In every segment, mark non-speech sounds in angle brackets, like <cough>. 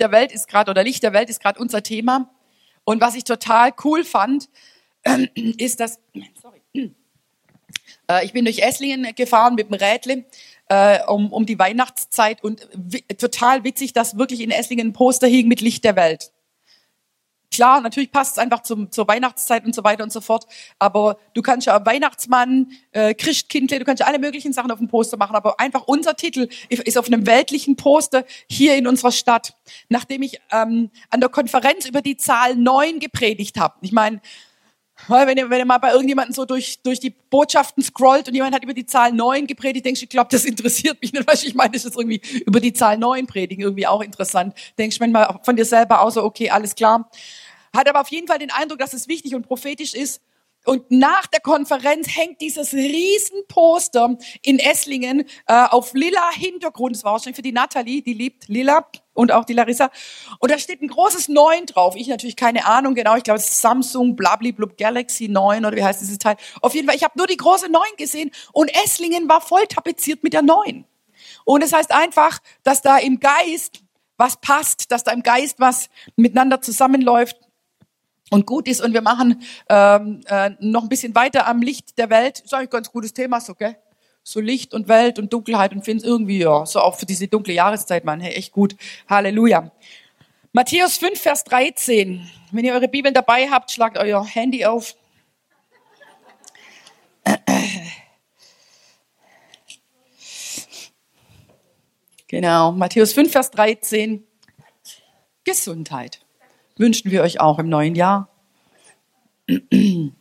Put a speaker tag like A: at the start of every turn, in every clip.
A: Der Welt ist gerade, oder Licht der Welt ist gerade unser Thema. Und was ich total cool fand, <clears throat> ist, dass, sorry, <clears throat> äh, ich bin durch Esslingen gefahren mit dem Rädle äh, um, um die Weihnachtszeit und total witzig, dass wirklich in Esslingen ein Poster hing mit Licht der Welt. Klar, natürlich passt es einfach zum, zur Weihnachtszeit und so weiter und so fort. Aber du kannst ja Weihnachtsmann, äh, Christkindle, du kannst ja alle möglichen Sachen auf dem Poster machen. Aber einfach unser Titel ist auf einem weltlichen Poster hier in unserer Stadt. Nachdem ich ähm, an der Konferenz über die Zahl neun gepredigt habe. Ich meine, wenn ihr, wenn ihr mal bei irgendjemandem so durch, durch die Botschaften scrollt und jemand hat über die Zahl neun gepredigt, denkst du, ich glaube, das interessiert mich nicht. <laughs> Weißt, ich meine, das ist irgendwie über die Zahl neun predigen irgendwie auch interessant. Denkst du manchmal von dir selber außer, okay, alles klar. Hat aber auf jeden Fall den Eindruck, dass es wichtig und prophetisch ist. Und nach der Konferenz hängt dieses Riesenposter in Esslingen äh, auf lila Hintergrund. Das war wahrscheinlich für die Natalie, die liebt lila und auch die Larissa. Und da steht ein großes 9 drauf. Ich natürlich keine Ahnung genau. Ich glaube, es ist Samsung Blablablub Galaxy 9 oder wie heißt dieses Teil. Auf jeden Fall, ich habe nur die große 9 gesehen und Esslingen war voll tapeziert mit der 9. Und es das heißt einfach, dass da im Geist was passt, dass da im Geist was miteinander zusammenläuft und gut ist. Und wir machen ähm, äh, noch ein bisschen weiter am Licht der Welt. Ist eigentlich ein ganz gutes Thema, so, gell? So Licht und Welt und Dunkelheit und finde irgendwie, ja, so auch für diese dunkle Jahreszeit, man, hey, echt gut. Halleluja. Matthäus 5, Vers 13. Wenn ihr eure Bibeln dabei habt, schlagt euer Handy auf. Genau, Matthäus 5, Vers 13. Gesundheit wünschen wir euch auch im neuen Jahr. <clears throat>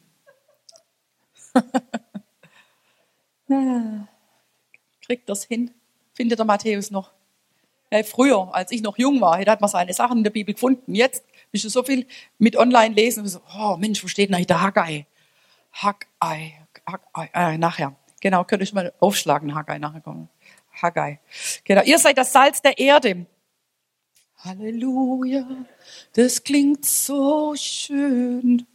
A: Kriegt das hin? Findet der Matthäus noch? Ja, früher, als ich noch jung war, hat man seine Sachen in der Bibel gefunden. Jetzt bist du so viel mit Online-Lesen. So, oh Mensch, wo steht denn der Haggai? Haggai, Haggai, äh, nachher. Genau, könnte ich mal aufschlagen, Haggai, nachher kommen. Haggai. Genau, ihr seid das Salz der Erde. Halleluja, das klingt so schön.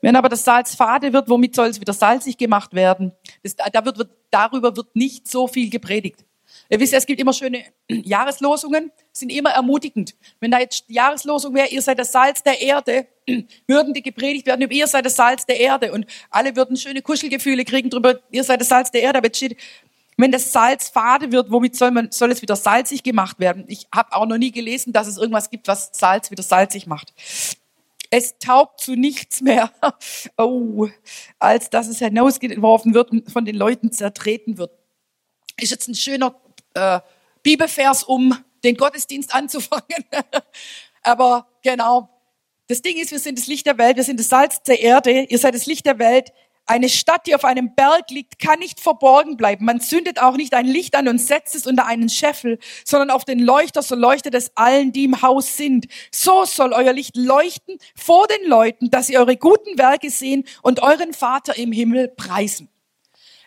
A: Wenn aber das Salz fade wird, womit soll es wieder salzig gemacht werden? Das, da wird, wird, darüber wird nicht so viel gepredigt. Ihr wisst, es gibt immer schöne <clears throat> Jahreslosungen, sind immer ermutigend. Wenn da jetzt Jahreslosung wäre, ihr seid das Salz der Erde, <clears throat> würden die gepredigt werden ihr seid das Salz der Erde und alle würden schöne Kuschelgefühle kriegen drüber, ihr seid das Salz der Erde, aber jetzt steht, wenn das Salz fade wird, womit soll, man, soll es wieder salzig gemacht werden? Ich habe auch noch nie gelesen, dass es irgendwas gibt, was Salz wieder salzig macht. Es taugt zu nichts mehr, <laughs> oh, als dass es hinausgeworfen wird und von den Leuten zertreten wird. Ist jetzt ein schöner äh, Bibelvers, um den Gottesdienst anzufangen. <laughs> Aber genau, das Ding ist, wir sind das Licht der Welt, wir sind das Salz der Erde, ihr seid das Licht der Welt. Eine Stadt, die auf einem Berg liegt, kann nicht verborgen bleiben. Man zündet auch nicht ein Licht an und setzt es unter einen Scheffel, sondern auf den Leuchter, so leuchtet es allen, die im Haus sind. So soll euer Licht leuchten vor den Leuten, dass sie eure guten Werke sehen und euren Vater im Himmel preisen.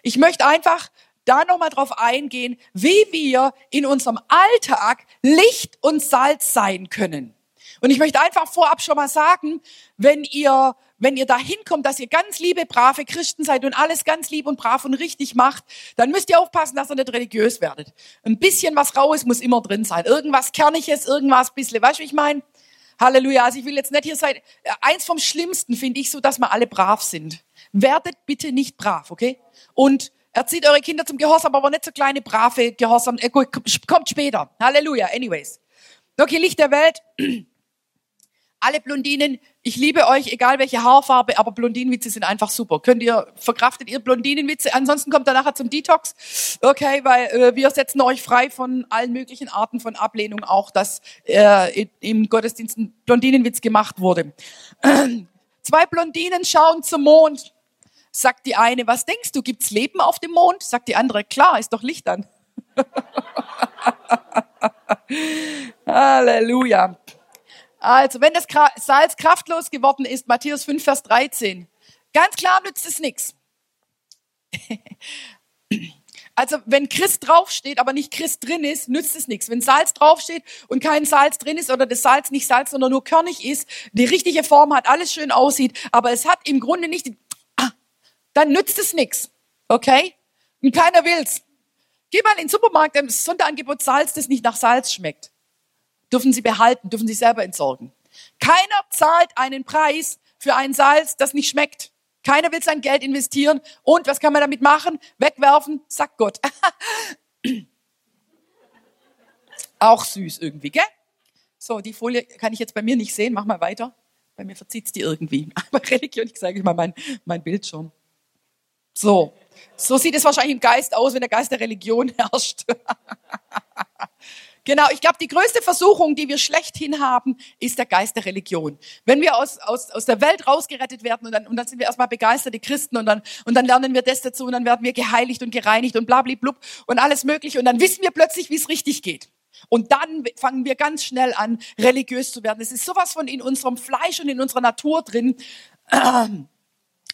A: Ich möchte einfach da nochmal drauf eingehen, wie wir in unserem Alltag Licht und Salz sein können. Und ich möchte einfach vorab schon mal sagen, wenn ihr, wenn ihr da hinkommt, dass ihr ganz liebe, brave Christen seid und alles ganz lieb und brav und richtig macht, dann müsst ihr aufpassen, dass ihr nicht religiös werdet. Ein bisschen was Raues muss immer drin sein. Irgendwas Kerniges, irgendwas bisschen. Weißt du, wie ich meine? Halleluja. Also ich will jetzt nicht hier sein. Eins vom Schlimmsten finde ich so, dass wir alle brav sind. Werdet bitte nicht brav, okay? Und erzieht eure Kinder zum Gehorsam, aber nicht so kleine, brave Gehorsam. Äh, kommt später. Halleluja. Anyways. Okay, Licht der Welt <clears throat> alle Blondinen, ich liebe euch, egal welche Haarfarbe, aber Blondinenwitze sind einfach super. Könnt ihr, verkraftet ihr Blondinenwitze? Ansonsten kommt ihr nachher zum Detox. Okay, weil äh, wir setzen euch frei von allen möglichen Arten von Ablehnung, auch dass äh, im Gottesdienst ein Blondinenwitz gemacht wurde. <clears throat> Zwei Blondinen schauen zum Mond. Sagt die eine, was denkst du, gibt's Leben auf dem Mond? Sagt die andere, klar, ist doch Licht an. <laughs> Halleluja. Also, wenn das Salz kraftlos geworden ist, Matthäus 5, Vers 13, ganz klar nützt es nichts. <laughs> Also, wenn Christ draufsteht, aber nicht Christ drin ist, nützt es nichts. Wenn Salz draufsteht und kein Salz drin ist oder das Salz nicht Salz, sondern nur körnig ist, die richtige Form hat, alles schön aussieht, aber es hat im Grunde nicht, ah, dann nützt es nichts. Okay? Und keiner will's. Geh mal in den Supermarkt, im Sonderangebot Salz, das nicht nach Salz schmeckt. Dürfen sie behalten, dürfen sie selber entsorgen. Keiner zahlt einen Preis für ein Salz, das nicht schmeckt. Keiner will sein Geld investieren. Und was kann man damit machen? Wegwerfen, sagt Gott. <laughs> Auch süß irgendwie, gell? So, die Folie kann ich jetzt bei mir nicht sehen. Mach mal weiter. Bei mir verzieht's die irgendwie. <laughs> Aber Religion, ich sage mal mein, mein Bildschirm. So. So sieht es wahrscheinlich im Geist aus, wenn der Geist der Religion herrscht. <laughs> Genau, ich glaube, die größte Versuchung, die wir schlechthin haben, ist der Geist der Religion. Wenn wir aus, aus, aus der Welt rausgerettet werden und dann, und dann sind wir erstmal begeisterte Christen und dann, und dann lernen wir das dazu und dann werden wir geheiligt und gereinigt und blablablub und alles mögliche und dann wissen wir plötzlich, wie es richtig geht. Und dann fangen wir ganz schnell an, religiös zu werden. Es ist sowas von in unserem Fleisch und in unserer Natur drin.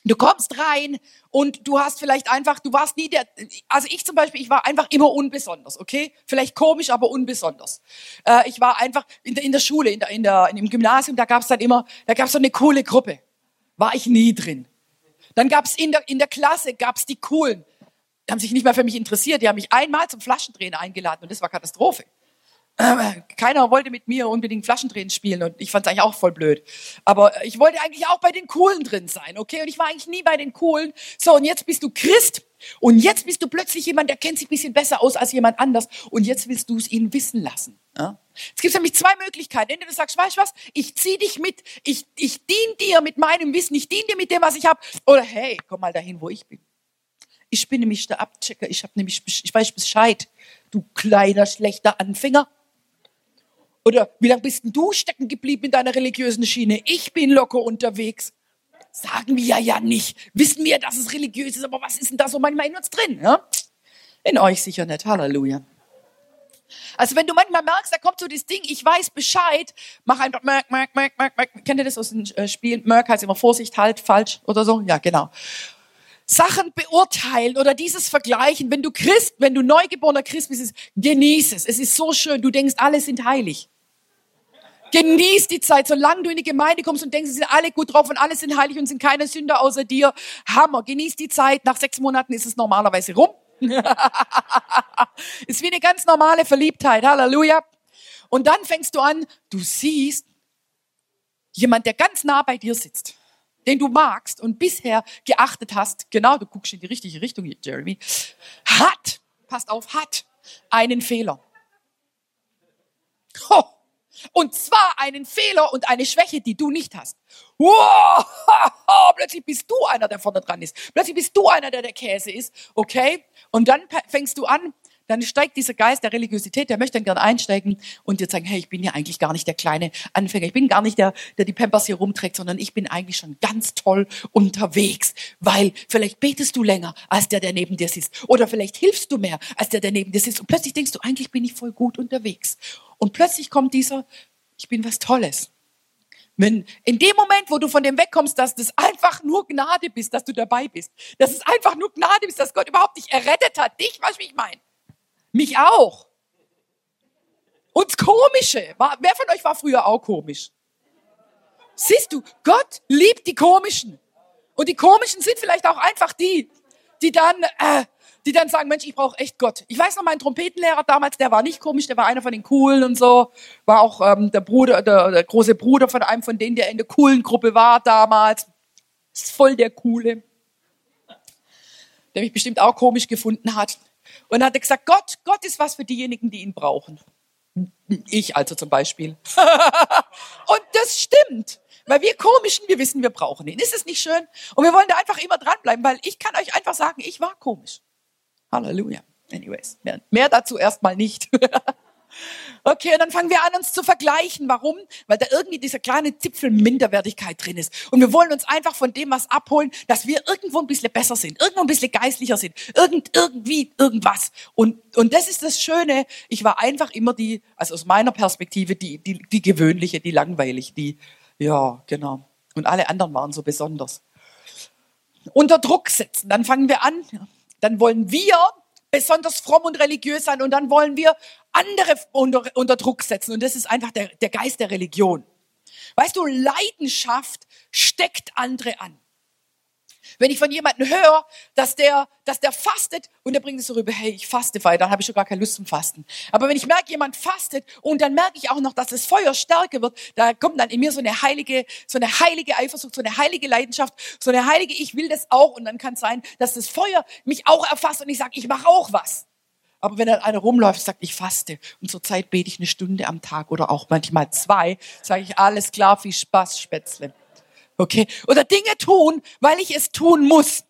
A: Du kommst rein und du hast vielleicht einfach, du warst nie der, also ich zum Beispiel, ich war einfach immer unbesonders, okay? Vielleicht komisch, aber unbesonders. Äh, ich war einfach in der, in der Schule, in der, in der, im Gymnasium, da gab es dann immer, da gab es so eine coole Gruppe. War ich nie drin. Dann gab es in der, in der Klasse, gab es die coolen. Die haben sich nicht mehr für mich interessiert. Die haben mich einmal zum Flaschendrehen eingeladen und das war Katastrophe keiner wollte mit mir unbedingt Flaschendrehen spielen und ich fand es eigentlich auch voll blöd. Aber ich wollte eigentlich auch bei den Coolen drin sein, okay? Und ich war eigentlich nie bei den Coolen. So, und jetzt bist du Christ und jetzt bist du plötzlich jemand, der kennt sich ein bisschen besser aus als jemand anders und jetzt willst du es ihnen wissen lassen. Ja? Es gibt nämlich zwei Möglichkeiten. Entweder du sagst, weißt du was, ich zieh dich mit, ich, ich dien dir mit meinem Wissen, ich dien dir mit dem, was ich habe. Oder hey, komm mal dahin, wo ich bin. Ich bin nämlich der Abchecker, ich, hab nämlich, ich weiß Bescheid, du kleiner, schlechter Anfänger. Oder wie lange bist denn du stecken geblieben in deiner religiösen Schiene? Ich bin locker unterwegs. Sagen wir ja nicht. Wissen wir, dass es religiös ist, aber was ist denn da so manchmal in uns drin? Ja? In euch sicher nicht. Halleluja. Also wenn du manchmal merkst, da kommt so das Ding, ich weiß Bescheid, mach einfach Merk, Merk, Merk, Merk, Merk. Kennt ihr das aus den äh, Spielen? Merk heißt immer Vorsicht, halt, falsch oder so. Ja, genau. Sachen beurteilen oder dieses vergleichen. Wenn du Christ, wenn du neugeborener Christ bist, genieß es. Es ist so schön. Du denkst, alle sind heilig. Genieß die Zeit, solange du in die Gemeinde kommst und denkst, sie sind alle gut drauf und alle sind heilig und sind keine Sünder außer dir. Hammer. Genieß die Zeit. Nach sechs Monaten ist es normalerweise rum. <laughs> ist wie eine ganz normale Verliebtheit. Halleluja. Und dann fängst du an, du siehst jemand, der ganz nah bei dir sitzt, den du magst und bisher geachtet hast, genau, du guckst in die richtige Richtung, Jeremy, hat, passt auf, hat einen Fehler. Oh, und zwar einen Fehler und eine Schwäche, die du nicht hast. Wow, <laughs> plötzlich bist du einer, der vorne dran ist. Plötzlich bist du einer, der der Käse ist. Okay? Und dann fängst du an, dann steigt dieser Geist der Religiosität, der möchte dann gerne einsteigen und dir sagen, hey, ich bin ja eigentlich gar nicht der kleine Anfänger, ich bin gar nicht der, der die Pampers hier rumträgt, sondern ich bin eigentlich schon ganz toll unterwegs, weil vielleicht betest du länger als der, der neben dir sitzt. Oder vielleicht hilfst du mehr als der, der neben dir sitzt. Und plötzlich denkst du, eigentlich bin ich voll gut unterwegs. Und plötzlich kommt dieser, ich bin was Tolles. Wenn in dem Moment, wo du von dem wegkommst, dass das einfach nur Gnade bist, dass du dabei bist, dass es einfach nur Gnade ist, dass Gott überhaupt dich errettet hat, dich, was ich meine, mich auch. Und Komische, wer von euch war früher auch komisch? Siehst du, Gott liebt die Komischen. Und die Komischen sind vielleicht auch einfach die, die dann äh, die dann sagen, Mensch, ich brauche echt Gott. Ich weiß noch, mein Trompetenlehrer damals, der war nicht komisch, der war einer von den Coolen und so, war auch ähm, der Bruder, der, der große Bruder von einem von denen, der in der coolen Gruppe war damals. Ist voll der Coole. Der mich bestimmt auch komisch gefunden hat. Und hat gesagt, Gott, Gott ist was für diejenigen, die ihn brauchen. Ich also zum Beispiel. <laughs> und das stimmt. Weil wir Komischen, wir wissen, wir brauchen ihn. Ist es nicht schön? Und wir wollen da einfach immer dranbleiben, weil ich kann euch einfach sagen, ich war komisch. Halleluja. Anyways, mehr, mehr dazu erstmal nicht. <laughs> Okay, und dann fangen wir an, uns zu vergleichen. Warum? Weil da irgendwie dieser kleine Zipfel Minderwertigkeit drin ist. Und wir wollen uns einfach von dem was abholen, dass wir irgendwo ein bisschen besser sind, irgendwo ein bisschen geistlicher sind, irgend, irgendwie, irgendwas. Und, und das ist das Schöne. Ich war einfach immer die, also aus meiner Perspektive, die, die, die gewöhnliche, die langweilig, die, ja, genau. Und alle anderen waren so besonders. Unter Druck setzen. Dann fangen wir an, dann wollen wir besonders fromm und religiös sein und dann wollen wir andere unter, unter Druck setzen. Und das ist einfach der, der Geist der Religion. Weißt du, Leidenschaft steckt andere an. Wenn ich von jemandem höre, dass der, dass der fastet und der bringt es so rüber, hey, ich faste weiter, dann habe ich schon gar keine Lust zum Fasten. Aber wenn ich merke, jemand fastet und dann merke ich auch noch, dass das Feuer stärker wird, da kommt dann in mir so eine heilige, so eine heilige Eifersucht, so eine heilige Leidenschaft, so eine heilige, ich will das auch. Und dann kann es sein, dass das Feuer mich auch erfasst und ich sage, ich mache auch was. Aber wenn dann einer rumläuft sagt, ich faste und zur Zeit bete ich eine Stunde am Tag oder auch manchmal zwei, sage ich, alles klar, viel Spaß, Spätzle. Okay? Oder Dinge tun, weil ich es tun muss.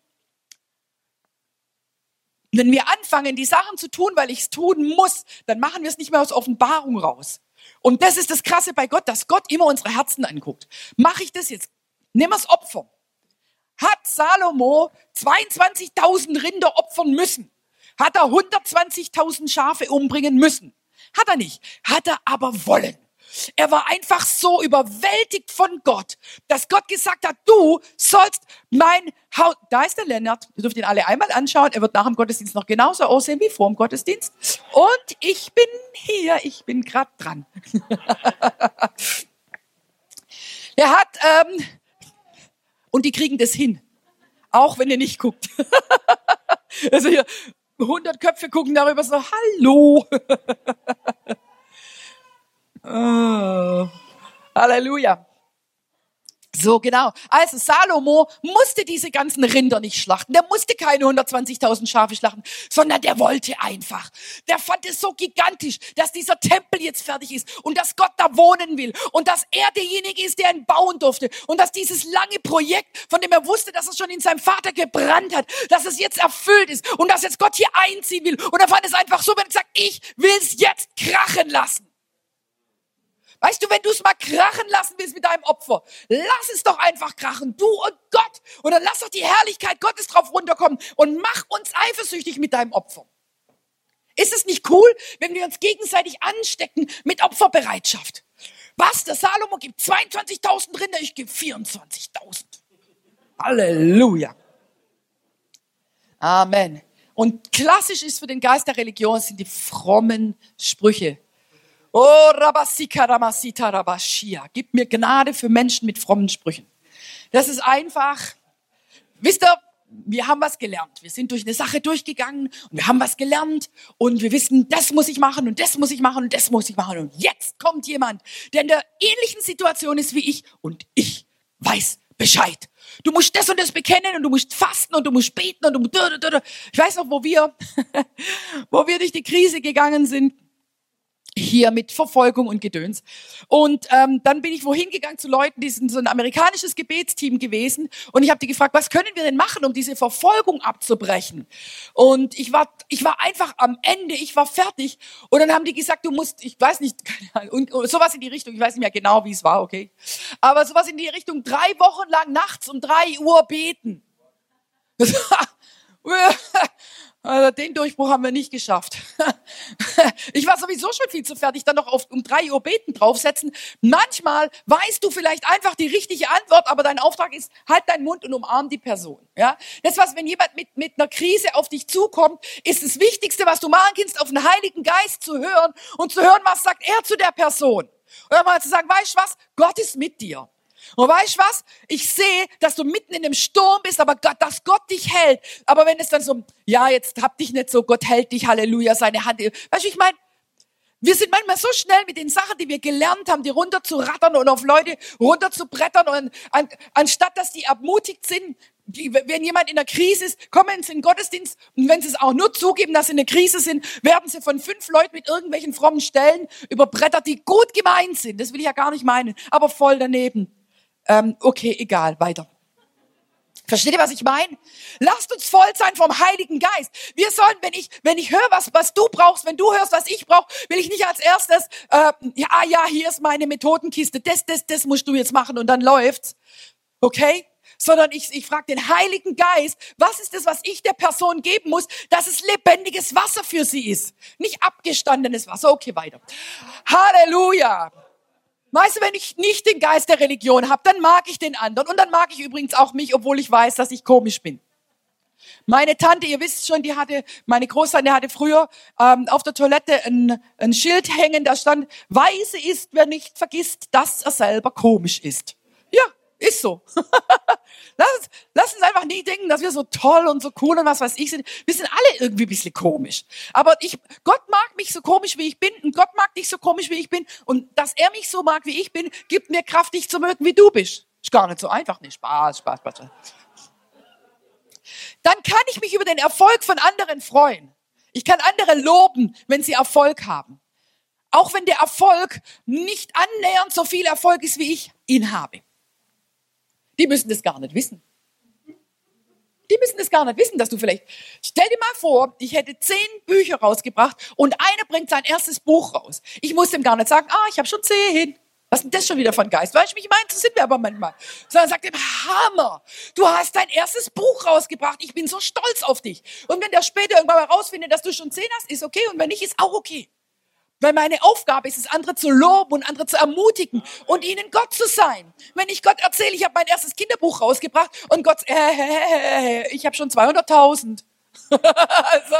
A: Wenn wir anfangen, die Sachen zu tun, weil ich es tun muss, dann machen wir es nicht mehr aus Offenbarung raus. Und das ist das Krasse bei Gott, dass Gott immer unsere Herzen anguckt. Mache ich das jetzt? Nimm es Opfer. Hat Salomo 22.000 Rinder opfern müssen? Hat er 120.000 Schafe umbringen müssen? Hat er nicht. Hat er aber wollen. Er war einfach so überwältigt von Gott, dass Gott gesagt hat, du sollst mein Haus, da ist der Lennart, ihr dürft ihn alle einmal anschauen, er wird nach dem Gottesdienst noch genauso aussehen wie vor dem Gottesdienst. Und ich bin hier, ich bin gerade dran. <laughs> er hat, ähm, und die kriegen das hin, auch wenn ihr nicht guckt. <laughs> also hier, 100 Köpfe gucken darüber so, hallo. <laughs> oh. Halleluja. So genau. Also Salomo musste diese ganzen Rinder nicht schlachten. Der musste keine 120.000 Schafe schlachten, sondern der wollte einfach. Der fand es so gigantisch, dass dieser Tempel jetzt fertig ist und dass Gott da wohnen will und dass er derjenige ist, der ihn bauen durfte und dass dieses lange Projekt, von dem er wusste, dass es schon in seinem Vater gebrannt hat, dass es jetzt erfüllt ist und dass jetzt Gott hier einziehen will. Und er fand es einfach so, wenn er sagt, ich will es jetzt krachen lassen. Weißt du, wenn du es mal krachen lassen willst mit deinem Opfer, lass es doch einfach krachen, du und Gott. Dann lass doch die Herrlichkeit Gottes drauf runterkommen und mach uns eifersüchtig mit deinem Opfer. Ist es nicht cool, wenn wir uns gegenseitig anstecken mit Opferbereitschaft? Was? Der Salomo gibt 22.000 Rinder, ich gebe 24.000. Halleluja. Amen. Und klassisch ist für den Geist der Religion sind die frommen Sprüche. Oh, Rabasika Ramasita Rabashia. Gib mir Gnade für Menschen mit frommen Sprüchen. Das ist einfach, wisst ihr, wir haben was gelernt. Wir sind durch eine Sache durchgegangen und wir haben was gelernt und wir wissen, das muss ich machen und das muss ich machen und das muss ich machen. Und jetzt kommt jemand, der in der ähnlichen Situation ist wie ich und ich weiß Bescheid. Du musst das und das bekennen und du musst fasten und du musst beten und du musst, ich weiß noch, wo wir, <laughs> wo wir durch die Krise gegangen sind hier mit Verfolgung und Gedöns. Und ähm, dann bin ich wohin gegangen zu Leuten, die sind so ein amerikanisches Gebetsteam gewesen und ich habe die gefragt, was können wir denn machen, um diese Verfolgung abzubrechen? Und ich war, ich war einfach am Ende, ich war fertig und dann haben die gesagt, du musst, ich weiß nicht, <laughs> und, und sowas in die Richtung, ich weiß nicht mehr genau, wie es war, okay, aber sowas in die Richtung, drei Wochen lang nachts um drei Uhr beten. <laughs> Also den Durchbruch haben wir nicht geschafft. <laughs> Ich war sowieso schon viel zu fertig, dann noch auf, um drei Uhr beten draufsetzen. Manchmal weißt du vielleicht einfach die richtige Antwort, aber dein Auftrag ist, halt deinen Mund und umarm die Person. Ja, das was, wenn jemand mit, mit einer Krise auf dich zukommt, ist das Wichtigste, was du machen kannst, auf den Heiligen Geist zu hören und zu hören, was sagt er zu der Person. Oder mal zu sagen, weißt du was? Gott ist mit dir. Und weißt du was? Ich sehe, dass du mitten in dem Sturm bist, aber Gott, dass Gott dich hält. Aber wenn es dann so, ja, jetzt hab dich nicht so, Gott hält dich, Halleluja, seine Hand. Weißt du, ich meine, wir sind manchmal so schnell mit den Sachen, die wir gelernt haben, die runter zu rattern und auf Leute runter zu brettern und an, anstatt dass die ermutigt sind, die, wenn jemand in der Krise ist, kommen sie in den Gottesdienst und wenn sie es auch nur zugeben, dass sie in der Krise sind, werden sie von fünf Leuten mit irgendwelchen frommen Stellen überbrettert, die gut gemeint sind. Das will ich ja gar nicht meinen, aber voll daneben. Ähm, okay, egal, weiter. Versteht ihr, was ich meine? Lasst uns voll sein vom Heiligen Geist. Wir sollen, wenn ich, wenn ich höre, was, was du brauchst, wenn du hörst, was ich brauche, will ich nicht als erstes, äh, ja, ja, hier ist meine Methodenkiste, das, das, das musst du jetzt machen und dann läuft's. Okay? Sondern ich, ich frage den Heiligen Geist, was ist das, was ich der Person geben muss, dass es lebendiges Wasser für sie ist. Nicht abgestandenes Wasser. Okay, weiter. Halleluja. Weißt du, wenn ich nicht den Geist der Religion habe, dann mag ich den anderen. Und dann mag ich übrigens auch mich, obwohl ich weiß, dass ich komisch bin. Meine Tante, ihr wisst schon, die hatte, meine Großtante hatte früher ähm, auf der Toilette ein, ein Schild hängen, da stand, Weise ist, wer nicht vergisst, dass er selber komisch ist. Ja, ist so. <laughs> lass, nie denken, dass wir so toll und so cool und was weiß ich sind. Wir sind alle irgendwie ein bisschen komisch. Aber ich, Gott mag mich so komisch, wie ich bin und Gott mag dich so komisch, wie ich bin. Und dass er mich so mag, wie ich bin, gibt mir Kraft, dich zu mögen, wie du bist. Ist gar nicht so einfach. Nee, Spaß, Spaß, Spaß. Dann kann ich mich über den Erfolg von anderen freuen. Ich kann andere loben, wenn sie Erfolg haben. Auch wenn der Erfolg nicht annähernd so viel Erfolg ist, wie ich ihn habe. Die müssen das gar nicht wissen. Die müssen das gar nicht wissen, dass du vielleicht. Stell dir mal vor, ich hätte zehn Bücher rausgebracht und einer bringt sein erstes Buch raus. Ich muss dem gar nicht sagen, ah, ich habe schon zehn. Was ist denn das schon wieder von Geist? Weißt du, wie ich meine? So sind wir aber manchmal. Sondern sagt ihm, Hammer, du hast dein erstes Buch rausgebracht. Ich bin so stolz auf dich. Und wenn der später irgendwann mal rausfindet, dass du schon zehn hast, ist okay. Und wenn nicht, ist auch okay. Weil meine Aufgabe ist es, andere zu loben und andere zu ermutigen und ihnen Gott zu sein. Wenn ich Gott erzähle, ich habe mein erstes Kinderbuch rausgebracht und Gott, äh, äh, äh, ich habe schon 200.000. <laughs> also,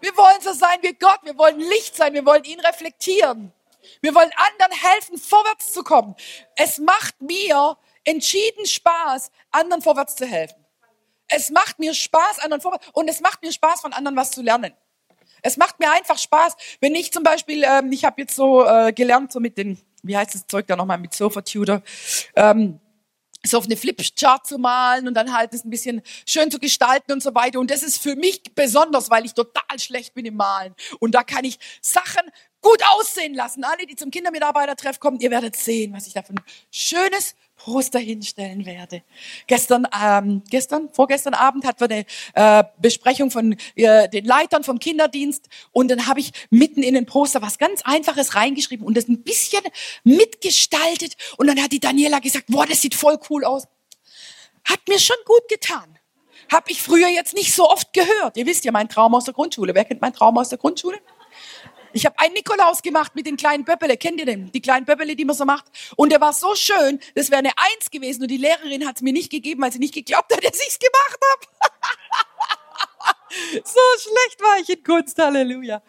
A: wir wollen so sein wie Gott, wir wollen Licht sein, wir wollen ihn reflektieren. Wir wollen anderen helfen, vorwärts zu kommen. Es macht mir entschieden Spaß, anderen vorwärts zu helfen. Es macht mir Spaß, anderen vorwärts, und es macht mir Spaß, von anderen was zu lernen. Es macht mir einfach Spaß, wenn ich zum Beispiel, ähm, ich habe jetzt so äh, gelernt, so mit den, wie heißt das Zeug da nochmal, mit Sofa Tutor, ähm, so auf eine Flipchart zu malen und dann halt es ein bisschen schön zu gestalten und so weiter. Und das ist für mich besonders, weil ich total schlecht bin im Malen. Und da kann ich Sachen gut aussehen lassen. Alle, die zum Kindermitarbeitertreff kommen, ihr werdet sehen, was ich da für ein schönes Poster hinstellen werde. Gestern, ähm, gestern, vorgestern Abend hatten wir eine äh, Besprechung von äh, den Leitern vom Kinderdienst und dann habe ich mitten in den Poster was ganz Einfaches reingeschrieben und das ein bisschen mitgestaltet und dann hat die Daniela gesagt, boah, das sieht voll cool aus. Hat mir schon gut getan. Hab ich früher jetzt nicht so oft gehört. Ihr wisst ja, mein Traum aus der Grundschule. Wer kennt meinen Traum aus der Grundschule? Ich habe einen Nikolaus gemacht mit den kleinen Böppele. Kennt ihr den? Die kleinen Böppele, die man so macht. Und der war so schön, das wäre eine Eins gewesen. Und die Lehrerin hat es mir nicht gegeben, weil sie nicht geglaubt hat, dass ich es gemacht habe. <laughs> so schlecht war ich in Kunst. Halleluja.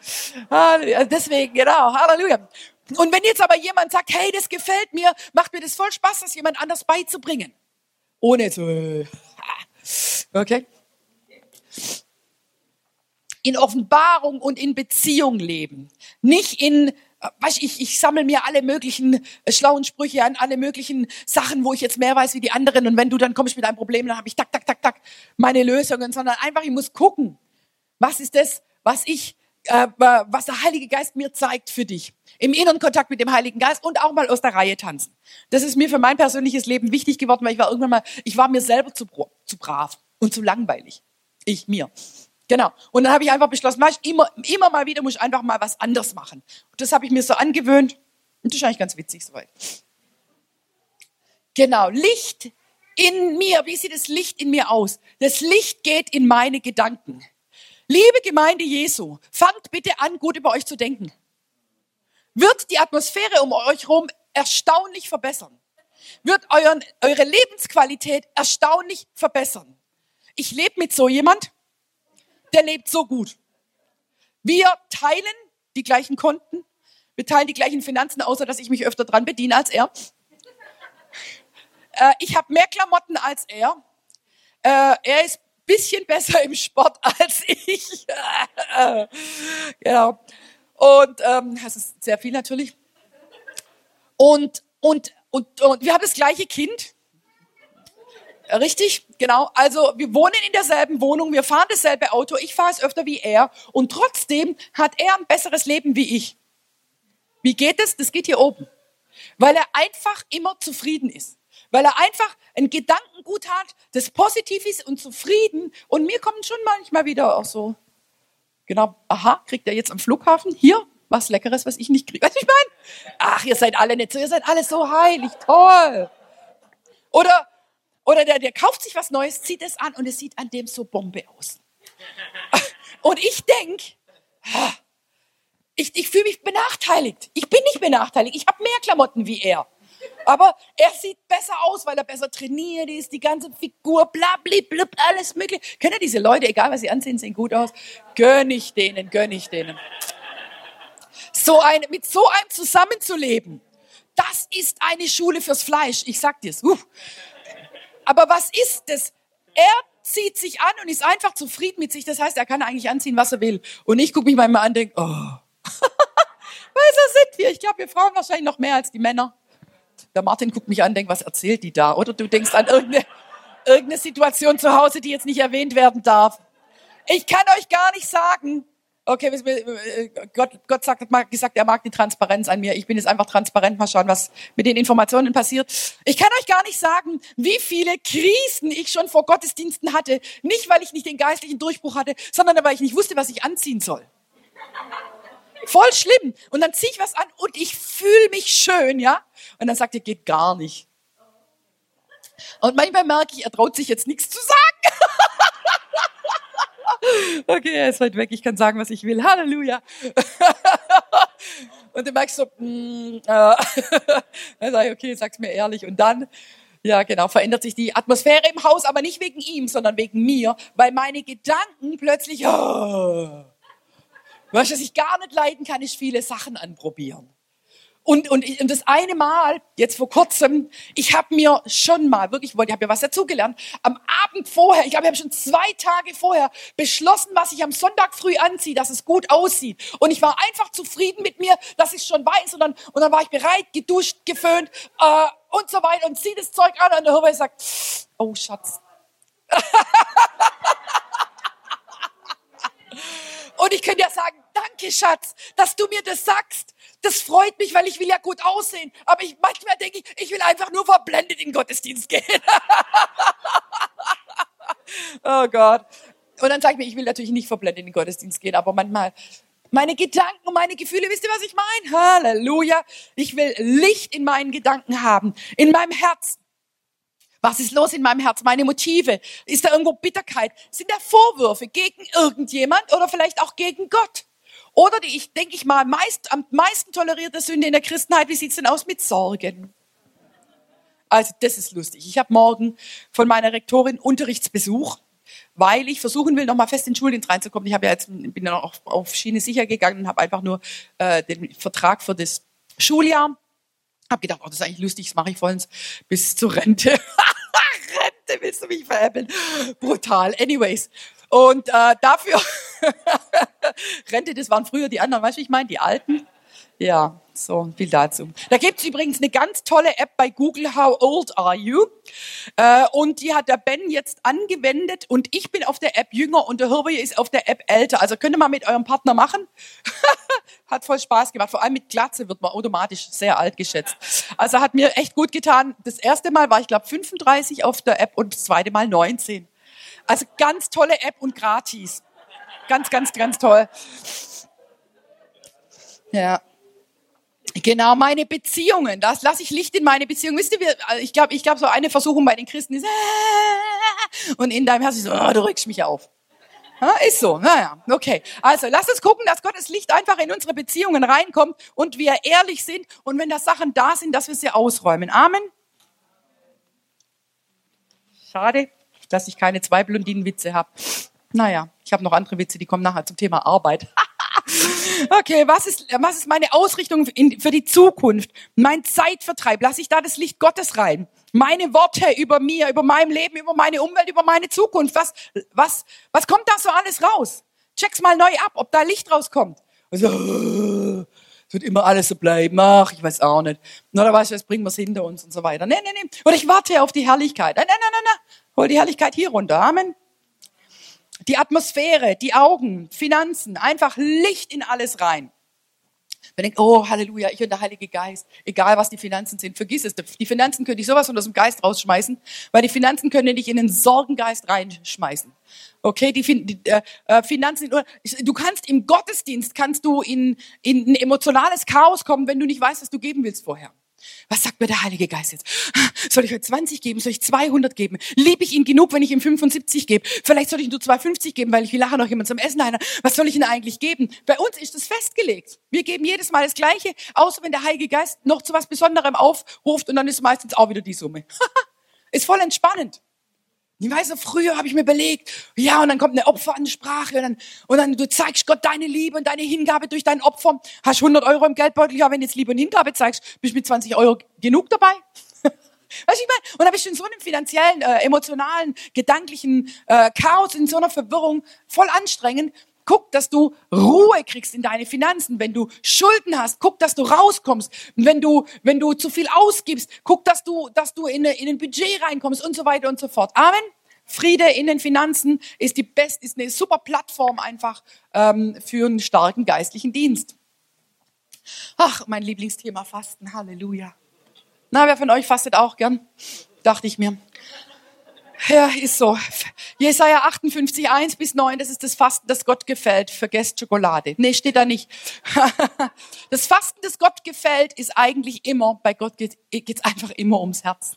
A: Halleluja. Deswegen, genau. Halleluja. Und wenn jetzt aber jemand sagt, hey, das gefällt mir, macht mir das voll Spaß, das jemand anders beizubringen. Ohne zu, <laughs> okay? In Offenbarung und in Beziehung leben. Nicht in, äh, weiß ich, ich sammle mir alle möglichen äh, schlauen Sprüche an, alle möglichen Sachen, wo ich jetzt mehr weiß wie die anderen. Und wenn du dann kommst mit einem Problem, dann habe ich tak, tak, tak, tak meine Lösungen, sondern einfach, ich muss gucken, was ist das, was ich, äh, was der Heilige Geist mir zeigt für dich. Im inneren Kontakt mit dem Heiligen Geist und auch mal aus der Reihe tanzen. Das ist mir für mein persönliches Leben wichtig geworden, weil ich war irgendwann mal, ich war mir selber zu, zu brav und zu langweilig. Ich mir. Genau. Und dann habe ich einfach beschlossen, ich immer, immer mal wieder muss ich einfach mal was anderes machen. Und das habe ich mir so angewöhnt. Und das ist eigentlich ganz witzig soweit. Genau. Licht in mir. Wie sieht das Licht in mir aus? Das Licht geht in meine Gedanken. Liebe Gemeinde Jesu, fangt bitte an, gut über euch zu denken. Wird die Atmosphäre um euch herum erstaunlich verbessern. Wird euren, eure Lebensqualität erstaunlich verbessern. Ich lebe mit so jemand, der lebt so gut. Wir teilen die gleichen Konten, wir teilen die gleichen Finanzen, außer dass ich mich öfter dran bediene als er. Äh, ich habe mehr Klamotten als er. Äh, er ist bisschen besser im Sport <laughs> als ich. genau. Und ähm, das ist sehr viel natürlich. Und, und, und, und wir haben das gleiche Kind. Richtig, genau. Also wir wohnen in derselben Wohnung, wir fahren dasselbe Auto, ich fahre es öfter wie er und trotzdem hat er ein besseres Leben wie ich. Wie geht es? Das geht hier oben. Weil er einfach immer zufrieden ist. Weil er einfach ein Gedankengut hat, das positiv ist und zufrieden. Und mir kommen schon manchmal wieder auch so, genau, aha, kriegt er jetzt am Flughafen hier was Leckeres, was ich nicht kriege. Was ich meine? Ach, ihr seid alle nicht so, ihr seid alle so heilig, toll. Oder oder der, der kauft sich was Neues, zieht es an und es sieht an dem so Bombe aus. <laughs> Und ich denk, ich, ich fühle mich benachteiligt. Ich bin nicht benachteiligt. Ich habe mehr Klamotten wie er. Aber er sieht besser aus, weil er besser trainiert ist, die ganze Figur, bla, bla, bla, alles mögliche. Kennt ihr diese Leute, egal was sie ansehen, sehen gut aus? Gönn ich denen, gönn ich denen. So ein, mit so einem zusammenzuleben, das ist eine Schule fürs Fleisch. Ich sag dir's. Uh. Aber was ist das? Er zieht sich an und ist einfach zufrieden mit sich. Das heißt, er kann eigentlich anziehen, was er will. Und ich gucke mich manchmal an und denke, oh. <laughs> Weil so sind wir. Ich glaube, wir Frauen wahrscheinlich noch mehr als die Männer. Der Martin guckt mich an und denkt, was erzählt die da? Oder du denkst an irgendeine, irgendeine Situation zu Hause, die jetzt nicht erwähnt werden darf. Ich kann euch gar nicht sagen, Okay, äh, Gott, Gott sagt, hat gesagt, er mag die Transparenz an mir. Ich bin jetzt einfach transparent. Mal schauen, was mit den Informationen passiert. Ich kann euch gar nicht sagen, wie viele Krisen ich schon vor Gottesdiensten hatte. Nicht, weil ich nicht den geistlichen Durchbruch hatte, sondern weil ich nicht wusste, was ich anziehen soll. Voll schlimm. Und dann ziehe ich was an und ich fühle mich schön, ja? Und dann sagt er, geht gar nicht. Und manchmal merke ich, er traut sich jetzt nichts zu sagen. <laughs> Okay, er ist weit weg, ich kann sagen, was ich will. Halleluja. <laughs> Und dann merkst du, mm, äh, <laughs> dann sag ich, okay, sag's mir ehrlich. Und dann, ja genau, verändert sich die Atmosphäre im Haus, aber nicht wegen ihm, sondern wegen mir, weil meine Gedanken plötzlich, <laughs> oh, was ich gar nicht leiden kann, ist viele Sachen anprobieren. Und, und, und das eine Mal, jetzt vor kurzem, ich habe mir schon mal, wirklich, ich habe ja was dazugelernt, am Abend vorher, ich glaube, ich habe schon zwei Tage vorher beschlossen, was ich am Sonntag früh anziehe, dass es gut aussieht. Und ich war einfach zufrieden mit mir, dass ich schon weiß. Und dann, und dann war ich bereit, geduscht, geföhnt äh, und so weiter und ziehe das Zeug an und der Hörer sagt, oh Schatz. <laughs> und ich könnte ja sagen, danke Schatz, dass du mir das sagst. Das freut mich, weil ich will ja gut aussehen. Aber ich, manchmal denke ich, ich will einfach nur verblendet in den Gottesdienst gehen. <laughs> oh Gott. Und dann sage ich mir, ich will natürlich nicht verblendet in den Gottesdienst gehen, aber manchmal meine Gedanken und meine Gefühle, wisst ihr, was ich meine? Halleluja. Ich will Licht in meinen Gedanken haben, in meinem Herzen. Was ist los in meinem Herz? Meine Motive? Ist da irgendwo Bitterkeit? Sind da Vorwürfe gegen irgendjemand oder vielleicht auch gegen Gott? Oder die, ich denke ich mal, meist, am meisten tolerierte Sünde in der Christenheit, wie sieht's denn aus mit Sorgen? Also das ist lustig. Ich habe morgen von meiner Rektorin Unterrichtsbesuch, weil ich versuchen will, nochmal fest in den Schuldienst reinzukommen. Ich habe ja jetzt bin dann auch auf Schiene sicher gegangen und habe einfach nur äh, den Vertrag für das Schuljahr. Hab gedacht, oh, das ist eigentlich lustig, das mache ich vollends bis zur Rente. <laughs> Rente willst du mich veräppeln? Brutal. Anyways. Und äh, dafür <laughs> Rente, das waren früher die anderen, weißt du, ich meine, die Alten. Ja, so viel dazu. Da gibt's übrigens eine ganz tolle App bei Google, How Old Are You? Äh, und die hat der Ben jetzt angewendet und ich bin auf der App jünger und der Hirbe ist auf der App älter. Also könnt ihr mal mit eurem Partner machen. <laughs> hat voll Spaß gemacht. Vor allem mit Glatze wird man automatisch sehr alt geschätzt. Also hat mir echt gut getan. Das erste Mal war ich glaube 35 auf der App und das zweite Mal 19. Also ganz tolle App und gratis. Ganz, ganz, ganz toll. Ja. Genau, meine Beziehungen. Das lasse ich Licht in meine Beziehungen. Wisst ihr, ich glaube, ich glaube, so eine Versuchung bei den Christen ist, und in deinem Herzen ist so, oh, du regst mich auf. Ja, ist so, naja, okay. Also lass uns gucken, dass Gottes Licht einfach in unsere Beziehungen reinkommt und wir ehrlich sind und wenn da Sachen da sind, dass wir sie ausräumen. Amen. Schade dass ich keine zwei Blondinenwitze habe. Naja, ich habe noch andere Witze, die kommen nachher zum Thema Arbeit. <laughs> okay, was ist, was ist meine Ausrichtung in, für die Zukunft? Mein Zeitvertreib, lasse ich da das Licht Gottes rein? Meine Worte über mir, über mein Leben, über meine Umwelt, über meine Zukunft. Was, was, was kommt da so alles raus? Check's mal neu ab, ob da Licht rauskommt. Also, es wird immer alles so bleiben. Ach, ich weiß auch nicht. Na, da weißt du, jetzt bringen wir es hinter uns und so weiter. Nee, nee, nee. Oder ich warte auf die Herrlichkeit. Nein, nein, nein, nein. Hol die Herrlichkeit hier runter. Amen. Die Atmosphäre, die Augen, Finanzen, einfach Licht in alles rein. Man denkt, oh Halleluja, ich und der Heilige Geist, egal was die Finanzen sind, vergiss es. Die Finanzen können dich sowas von aus dem Geist rausschmeißen, weil die Finanzen können dich in den Sorgengeist reinschmeißen. Okay, die, die äh, äh Finanzen, du kannst im Gottesdienst, kannst du in, in ein emotionales Chaos kommen, wenn du nicht weißt, was du geben willst vorher. Was sagt mir der Heilige Geist jetzt? Soll ich euch 20 geben? Soll ich 200 geben? Liebe ich ihn genug, wenn ich ihm 75 gebe? Vielleicht soll ich ihm nur 250 geben, weil ich will nachher noch jemand zum Essen ein. Was soll ich ihm eigentlich geben? Bei uns ist das festgelegt. Wir geben jedes Mal das Gleiche, außer wenn der Heilige Geist noch zu was Besonderem aufruft und dann ist meistens auch wieder die Summe. <laughs> ist voll entspannend. Ich weiß noch, früher habe ich mir überlegt, ja, und dann kommt eine Opferansprache und dann, und dann du zeigst Gott deine Liebe und deine Hingabe durch dein Opfer. Hast 100 Euro im Geldbeutel, ja, wenn du jetzt Liebe und Hingabe zeigst, bist du mit 20 Euro genug dabei? <laughs> Weißt du, ich meine, und da bist du in so einem finanziellen, äh, emotionalen, gedanklichen äh, Chaos, in so einer Verwirrung, voll anstrengend. Guck, dass du Ruhe kriegst in deine Finanzen. Wenn du Schulden hast, guck, dass du rauskommst. Wenn du, wenn du zu viel ausgibst, guck, dass du, dass du in, in ein Budget reinkommst und so weiter und so fort. Amen. Friede in den Finanzen ist die best, ist eine super Plattform einfach ähm, für einen starken geistlichen Dienst. Ach, mein Lieblingsthema Fasten. Halleluja. Na, wer von euch fastet auch gern? Dachte ich mir. Ja, ist so. Jesaja 58, 1 bis 9, das ist das Fasten, das Gott gefällt. Vergesst Schokolade. Nee, steht da nicht. <laughs> Das Fasten, das Gott gefällt, ist eigentlich immer, bei Gott geht es einfach immer ums Herz.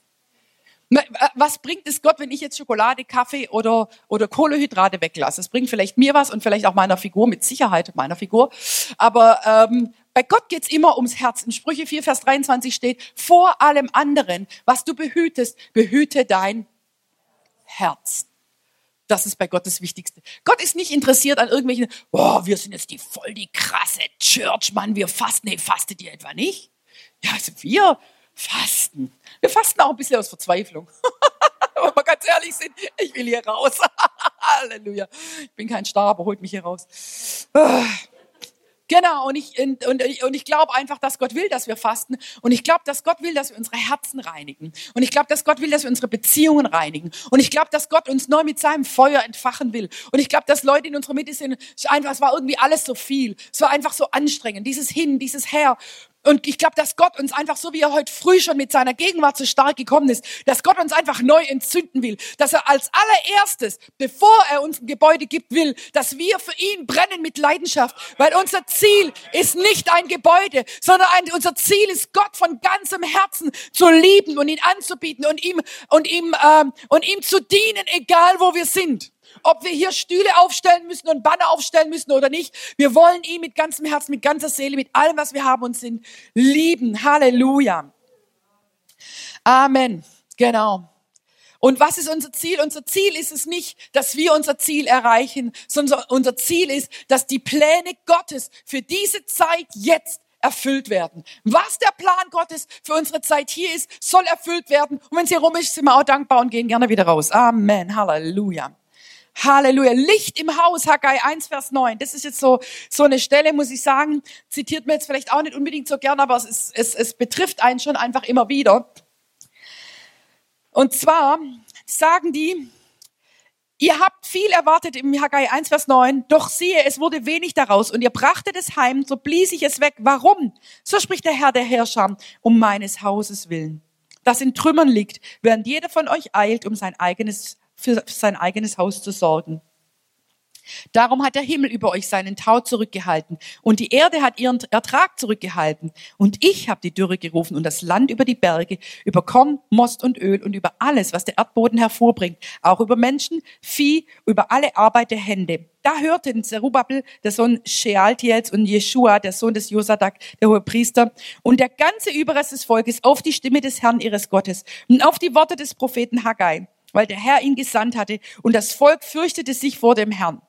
A: Was bringt es Gott, wenn ich jetzt Schokolade, Kaffee oder, oder Kohlehydrate weglasse? Es bringt vielleicht mir was und vielleicht auch meiner Figur, mit Sicherheit meiner Figur. Aber ähm, bei Gott geht's immer ums Herz. In Sprüche 4, Vers 23 steht, vor allem anderen, was du behütest, behüte dein Herz. Das ist bei Gott das Wichtigste. Gott ist nicht interessiert an irgendwelchen, boah, wir sind jetzt die voll die krasse Church, Mann, wir fasten. Nee, fastet ihr etwa nicht? Ja, also wir fasten. Wir fasten auch ein bisschen aus Verzweiflung. <laughs> Aber mal ganz ehrlich sind, ich will hier raus. <laughs> Halleluja. Ich bin kein Star, aber holt mich hier raus. Genau, und ich, und, und, und ich glaube einfach, dass Gott will, dass wir fasten. Und ich glaube, dass Gott will, dass wir unsere Herzen reinigen. Und ich glaube, dass Gott will, dass wir unsere Beziehungen reinigen. Und ich glaube, dass Gott uns neu mit seinem Feuer entfachen will. Und ich glaube, dass Leute in unserer Mitte sind, einfach, es war irgendwie alles so viel. Es war einfach so anstrengend. Dieses Hin, dieses Her. Und ich glaube, dass Gott uns einfach, so wie er heute früh schon mit seiner Gegenwart so stark gekommen ist, dass Gott uns einfach neu entzünden will. Dass er als allererstes, bevor er uns ein Gebäude gibt, will, dass wir für ihn brennen mit Leidenschaft. Weil unser Ziel ist nicht ein Gebäude, sondern ein, unser Ziel ist, Gott von ganzem Herzen zu lieben und ihn anzubieten und ihm, und ihm, ähm, und ihm zu dienen, egal wo wir sind. Ob wir hier Stühle aufstellen müssen und Banner aufstellen müssen oder nicht. Wir wollen ihn mit ganzem Herzen, mit ganzer Seele, mit allem, was wir haben und sind, lieben. Halleluja. Amen. Genau. Und was ist unser Ziel? Unser Ziel ist es nicht, dass wir unser Ziel erreichen, sondern unser Ziel ist, dass die Pläne Gottes für diese Zeit jetzt erfüllt werden. Was der Plan Gottes für unsere Zeit hier ist, soll erfüllt werden. Und wenn es hier rum ist, sind wir auch dankbar und gehen gerne wieder raus. Amen. Halleluja. Halleluja. Licht im Haus, Haggai 1, Vers 9. Das ist jetzt so, so eine Stelle, muss ich sagen, zitiert mir jetzt vielleicht auch nicht unbedingt so gern, aber es, ist, es, es betrifft einen schon einfach immer wieder. Und zwar sagen die, ihr habt viel erwartet im Haggai 1, Vers 9, doch siehe, es wurde wenig daraus und ihr brachtet es heim, so blies ich es weg. Warum? So spricht der Herr der Herrscher, um meines Hauses willen, das in Trümmern liegt, während jeder von euch eilt, um sein eigenes für sein eigenes Haus zu sorgen. Darum hat der Himmel über euch seinen Tau zurückgehalten und die Erde hat ihren Ertrag zurückgehalten. Und ich habe die Dürre gerufen und das Land über die Berge, über Korn, Most und Öl und über alles, was der Erdboden hervorbringt, auch über Menschen, Vieh, über alle Arbeit der Hände. Da hörten Zerubbabel, der Sohn Shealtiels und Jeshua, der Sohn des Josadak, der hohe Priester, und der ganze Überrest des Volkes auf die Stimme des Herrn ihres Gottes und auf die Worte des Propheten Haggai weil der Herr ihn gesandt hatte und das Volk fürchtete sich vor dem Herrn.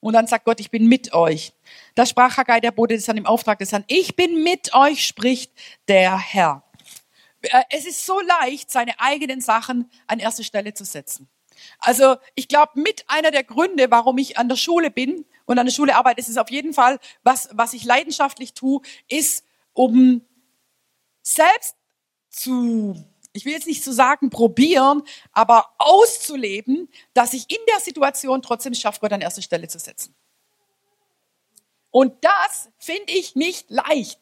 A: Und dann sagt Gott, ich bin mit euch. Da sprach Haggai, der Bote des Herrn im Auftrag des Herrn, ich bin mit euch, spricht der Herr. Äh, es ist so leicht, seine eigenen Sachen an erste Stelle zu setzen. Also ich glaube, mit einer der Gründe, warum ich an der Schule bin und an der Schule arbeite, ist es auf jeden Fall, was, was ich leidenschaftlich tue, ist, um selbst zu ich will jetzt nicht so sagen probieren, aber auszuleben, dass ich in der Situation trotzdem schaffe, Gott an erste Stelle zu setzen. Und das finde ich nicht leicht,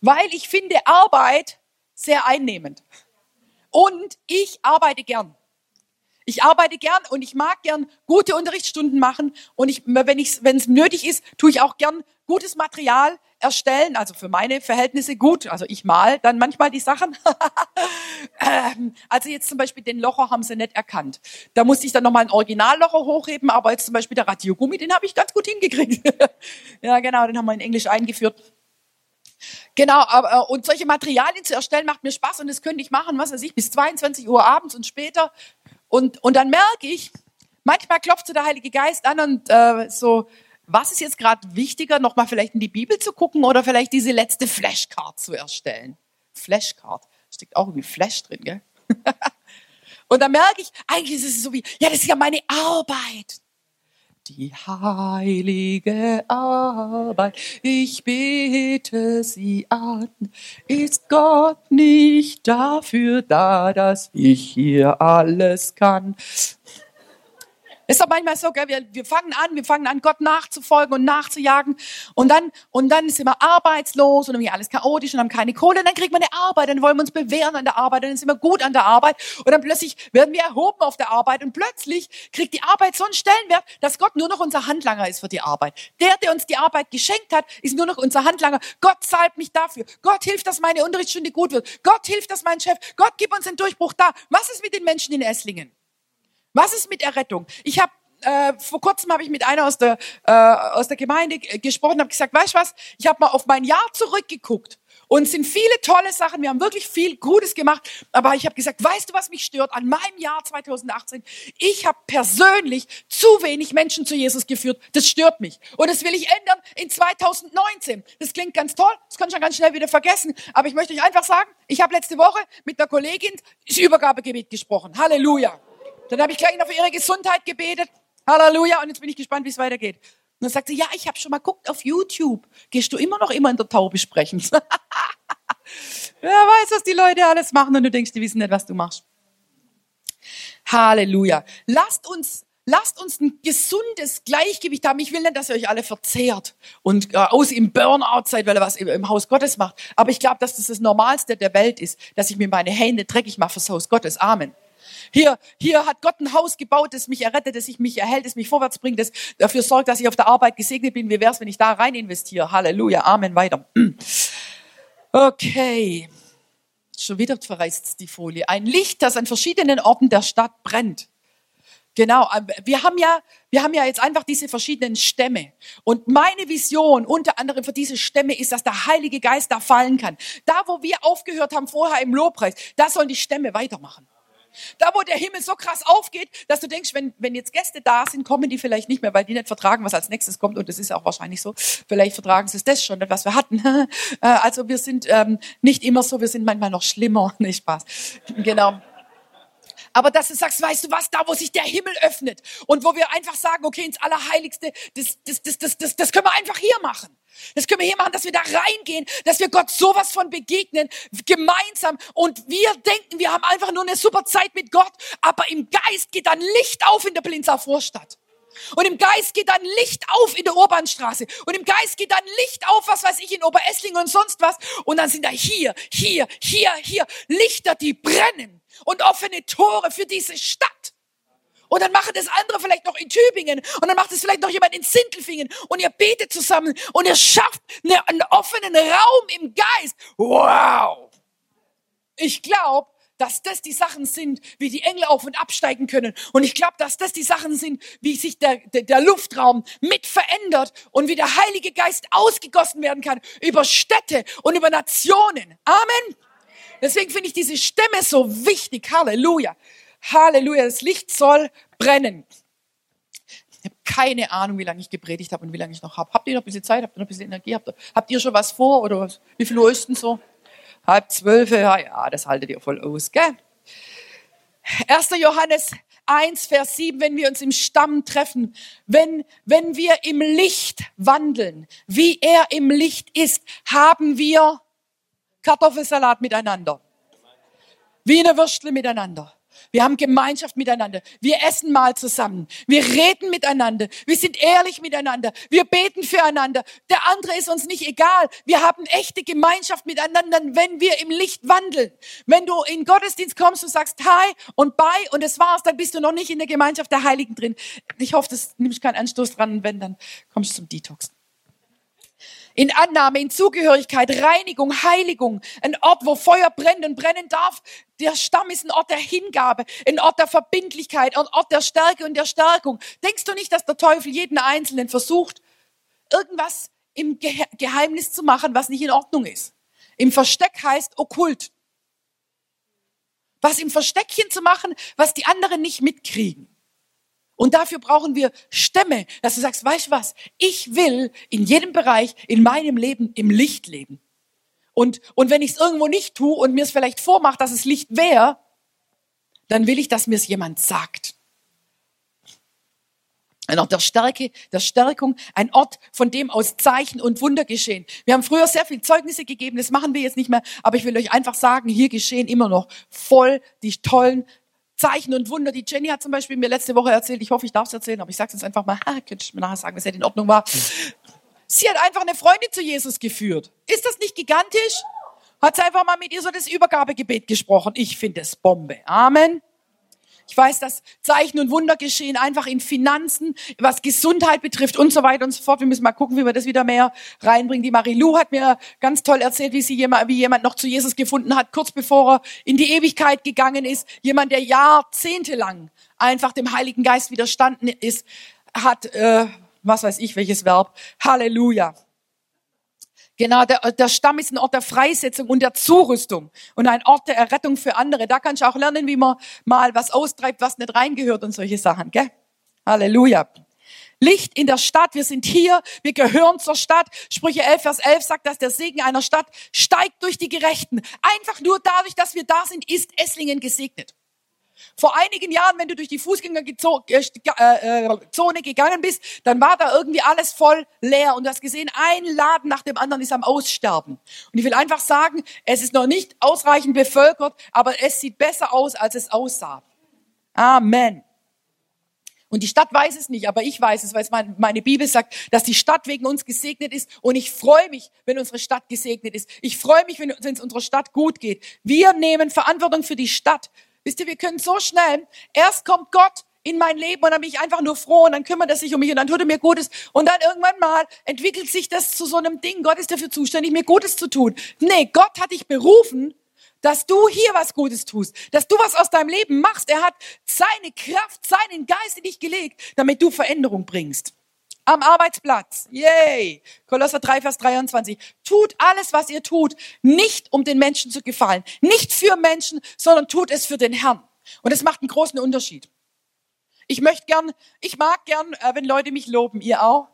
A: weil ich finde Arbeit sehr einnehmend. Und ich arbeite gern. Ich arbeite gern und ich mag gern gute Unterrichtsstunden machen und ich, wenn es nötig ist, tue ich auch gern gutes Material erstellen, also für meine Verhältnisse gut. Also ich mal dann manchmal die Sachen. <laughs> Ähm, also jetzt zum Beispiel den Locher haben sie nicht erkannt. Da musste ich dann nochmal ein Originallocher hochheben, aber jetzt zum Beispiel der Radiogummi, den habe ich ganz gut hingekriegt. <laughs> ja genau, den haben wir in Englisch eingeführt. Genau, aber, äh, und solche Materialien zu erstellen macht mir Spaß und das könnte ich machen, was weiß ich, bis 22 Uhr abends und später. Und, und dann merke ich, manchmal klopft so der Heilige Geist an und äh, so, was ist jetzt gerade wichtiger, nochmal vielleicht in die Bibel zu gucken oder vielleicht diese letzte Flashcard zu erstellen? Flashcard. Steckt auch irgendwie Flash drin, gell? <laughs> Und dann merke ich, eigentlich ist es so wie, ja, das ist ja meine Arbeit. Die heilige Arbeit, ich bete sie an. Ist Gott nicht dafür da, dass ich hier alles kann? Ist doch manchmal so, gell? Wir, wir fangen an, wir fangen an, Gott nachzufolgen und nachzujagen. Und dann, und dann sind wir arbeitslos und irgendwie alles chaotisch und haben keine Kohle. Und dann kriegt man eine Arbeit, dann wollen wir uns bewähren an der Arbeit, dann sind wir gut an der Arbeit. Und dann plötzlich werden wir erhoben auf der Arbeit und plötzlich kriegt die Arbeit so einen Stellenwert, dass Gott nur noch unser Handlanger ist für die Arbeit. Der, der uns die Arbeit geschenkt hat, ist nur noch unser Handlanger. Gott zahlt mich dafür. Gott hilft, dass meine Unterrichtsstunde gut wird. Gott hilft, dass mein Chef, Gott gibt uns den Durchbruch da. Was ist mit den Menschen in Esslingen? Was ist mit Errettung? Ich habe äh, vor kurzem habe ich mit einer aus der äh, aus der Gemeinde gesprochen, habe gesagt, weißt du was? Ich habe mal auf mein Jahr zurückgeguckt und es sind viele tolle Sachen. Wir haben wirklich viel Gutes gemacht, aber ich habe gesagt, weißt du, was mich stört an meinem Jahr 2018? Ich habe persönlich zu wenig Menschen zu Jesus geführt. Das stört mich und das will ich ändern in 2019. Das klingt ganz toll, das kann ich schon ganz schnell wieder vergessen, aber ich möchte euch einfach sagen, ich habe letzte Woche mit einer Kollegin das Übergabegebet gesprochen. Halleluja. Dann habe ich gleich noch für ihre Gesundheit gebetet. Halleluja. Und jetzt bin ich gespannt, wie es weitergeht. Und dann sagt sie, ja, ich habe schon mal guckt auf YouTube. Gehst du immer noch immer in der Taube sprechen? <laughs> Wer weiß, was die Leute alles machen und du denkst, die wissen nicht, was du machst. Halleluja. Lasst uns, lasst uns ein gesundes Gleichgewicht haben. Ich will nicht, dass ihr euch alle verzehrt und äh, aus im Burnout seid, weil ihr was im Haus Gottes macht. Aber ich glaube, dass das das Normalste der Welt ist, dass ich mir meine Hände dreckig mache fürs Haus Gottes. Amen. Hier, hier hat Gott ein Haus gebaut, das mich errettet, das mich erhält, das mich vorwärts bringt, das dafür sorgt, dass ich auf der Arbeit gesegnet bin. Wie wäre es, wenn ich da rein investiere? Halleluja, Amen, weiter. <clears throat> Okay. Schon wieder verreißt die Folie. Ein Licht, das an verschiedenen Orten der Stadt brennt. Genau, äh, wir haben ja, wir haben ja jetzt einfach diese verschiedenen Stämme. Und meine Vision unter anderem für diese Stämme ist, dass der Heilige Geist da fallen kann. Da, wo wir aufgehört haben vorher im Lobpreis, da sollen die Stämme weitermachen. Da, wo der Himmel so krass aufgeht, dass du denkst, wenn, wenn jetzt Gäste da sind, kommen die vielleicht nicht mehr, weil die nicht vertragen, was als nächstes kommt. Und das ist auch wahrscheinlich so. Vielleicht vertragen sie das schon, was wir hatten. <laughs> Äh, also wir sind ähm, nicht immer so, wir sind manchmal noch schlimmer. <laughs> Nicht Spaß. Genau. Aber dass du sagst, weißt du was, da wo sich der Himmel öffnet und wo wir einfach sagen, okay, ins Allerheiligste, das, das, das, das, das, das können wir einfach hier machen. Das können wir hier machen, dass wir da reingehen, dass wir Gott sowas von begegnen, gemeinsam. Und wir denken, wir haben einfach nur eine super Zeit mit Gott, aber im Geist geht dann Licht auf in der Blinzer Vorstadt. Und im Geist geht dann Licht auf in der Urbanstraße. Und im Geist geht dann Licht auf, was weiß ich, in Oberesslingen und sonst was. Und dann sind da hier, hier, hier, hier Lichter, die brennen. Und offene Tore für diese Stadt. Und dann machen das andere vielleicht noch in Tübingen. Und dann macht es vielleicht noch jemand in Sintelfingen. Und ihr betet zusammen. Und ihr schafft eine, einen offenen Raum im Geist. Wow! Ich glaube, dass das die Sachen sind, wie die Engel auf und absteigen können. Und ich glaube, dass das die Sachen sind, wie sich der, der, der, Luftraum mit verändert und wie der Heilige Geist ausgegossen werden kann über Städte und über Nationen. Amen. Deswegen finde ich diese Stämme so wichtig. Halleluja. Halleluja. Das Licht soll brennen. Ich habe keine Ahnung, wie lange ich gepredigt habe und wie lange ich noch habe. Habt ihr noch ein bisschen Zeit? Habt ihr noch ein bisschen Energie? Habt ihr, habt ihr schon was vor? Oder was? wie viel Uhr ist denn so? halb zwölf, ja, ja, das haltet ihr voll aus, gell? 1. Johannes 1, Vers 7, wenn wir uns im Stamm treffen, wenn, wenn wir im Licht wandeln, wie er im Licht ist, haben wir Kartoffelsalat miteinander. Wie eine Würstle miteinander. Wir haben Gemeinschaft miteinander. Wir essen mal zusammen. Wir reden miteinander. Wir sind ehrlich miteinander. Wir beten füreinander. Der andere ist uns nicht egal. Wir haben echte Gemeinschaft miteinander, wenn wir im Licht wandeln. Wenn du in Gottesdienst kommst und sagst Hi und Bye und es war's, dann bist du noch nicht in der Gemeinschaft der Heiligen drin. Ich hoffe, das nimmst keinen Anstoß dran. Wenn, dann kommst du zum Detox in Annahme, in Zugehörigkeit, Reinigung, Heiligung, ein Ort, wo Feuer brennt und brennen darf. Der Stamm ist ein Ort der Hingabe, ein Ort der Verbindlichkeit, ein Ort der Stärke und der Stärkung. Denkst du nicht, dass der Teufel jeden Einzelnen versucht, irgendwas im Geheimnis zu machen, was nicht in Ordnung ist? Im Versteck heißt okkult. Was im Versteckchen zu machen, was die anderen nicht mitkriegen. Und dafür brauchen wir Stämme, dass du sagst, weißt du was, ich will in jedem Bereich in meinem Leben im Licht leben. Und, und wenn ich es irgendwo nicht tue und mir es vielleicht vormacht, dass es Licht wäre, dann will ich, dass mir es jemand sagt. Ein Ort der Stärke, der Stärkung, ein Ort, von dem aus Zeichen und Wunder geschehen. Wir haben früher sehr viel Zeugnisse gegeben, das machen wir jetzt nicht mehr, aber ich will euch einfach sagen, hier geschehen immer noch voll die tollen Zeichen und Wunder. Die Jenny hat zum Beispiel mir letzte Woche erzählt, ich hoffe, ich darf es erzählen, aber ich sage es jetzt einfach mal, ha, könnte ich mir nachher sagen, dass es in Ordnung war. Sie hat einfach eine Freundin zu Jesus geführt. Ist das nicht gigantisch? Hat sie einfach mal mit ihr so das Übergabegebet gesprochen. Ich finde es Bombe. Amen. Ich weiß, dass Zeichen und Wunder geschehen, einfach in Finanzen, was Gesundheit betrifft und so weiter und so fort. Wir müssen mal gucken, wie wir das wieder mehr reinbringen. Die Marie-Lou hat mir ganz toll erzählt, wie sie jemand, wie jemand noch zu Jesus gefunden hat, kurz bevor er in die Ewigkeit gegangen ist. Jemand, der jahrzehntelang einfach dem Heiligen Geist widerstanden ist, hat, äh, was weiß ich, welches Verb. Halleluja. Genau, der, der Stamm ist ein Ort der Freisetzung und der Zurüstung und ein Ort der Errettung für andere. Da kannst du auch lernen, wie man mal was austreibt, was nicht reingehört und solche Sachen, gell? Halleluja. Licht in der Stadt, wir sind hier, wir gehören zur Stadt. Sprüche 11, Vers 11 sagt, dass der Segen einer Stadt steigt durch die Gerechten. Einfach nur dadurch, dass wir da sind, ist Esslingen gesegnet. Vor einigen Jahren, wenn du durch die Fußgängerzone äh, äh, gegangen bist, dann war da irgendwie alles voll leer und du hast gesehen, ein Laden nach dem anderen ist am Aussterben. Und ich will einfach sagen, es ist noch nicht ausreichend bevölkert, aber es sieht besser aus, als es aussah. Amen. Und die Stadt weiß es nicht, aber ich weiß es, weil es meine Bibel sagt, dass die Stadt wegen uns gesegnet ist. Und ich freue mich, wenn unsere Stadt gesegnet ist. Ich freue mich, wenn es unserer Stadt gut geht. Wir nehmen Verantwortung für die Stadt. Wisst ihr, wir können so schnell, erst kommt Gott in mein Leben und dann bin ich einfach nur froh und dann kümmert er sich um mich und dann tut er mir Gutes und dann irgendwann mal entwickelt sich das zu so einem Ding. Gott ist dafür zuständig, mir Gutes zu tun. Nee, Gott hat dich berufen, dass du hier was Gutes tust, dass du was aus deinem Leben machst. Er hat seine Kraft, seinen Geist in dich gelegt, damit du Veränderung bringst am Arbeitsplatz. Yay! Kolosser 3, Vers 23. Tut alles, was ihr tut, nicht um den Menschen zu gefallen. Nicht für Menschen, sondern tut es für den Herrn. Und es macht einen großen Unterschied. Ich möchte gern, ich mag gern, äh, wenn Leute mich loben. Ihr auch?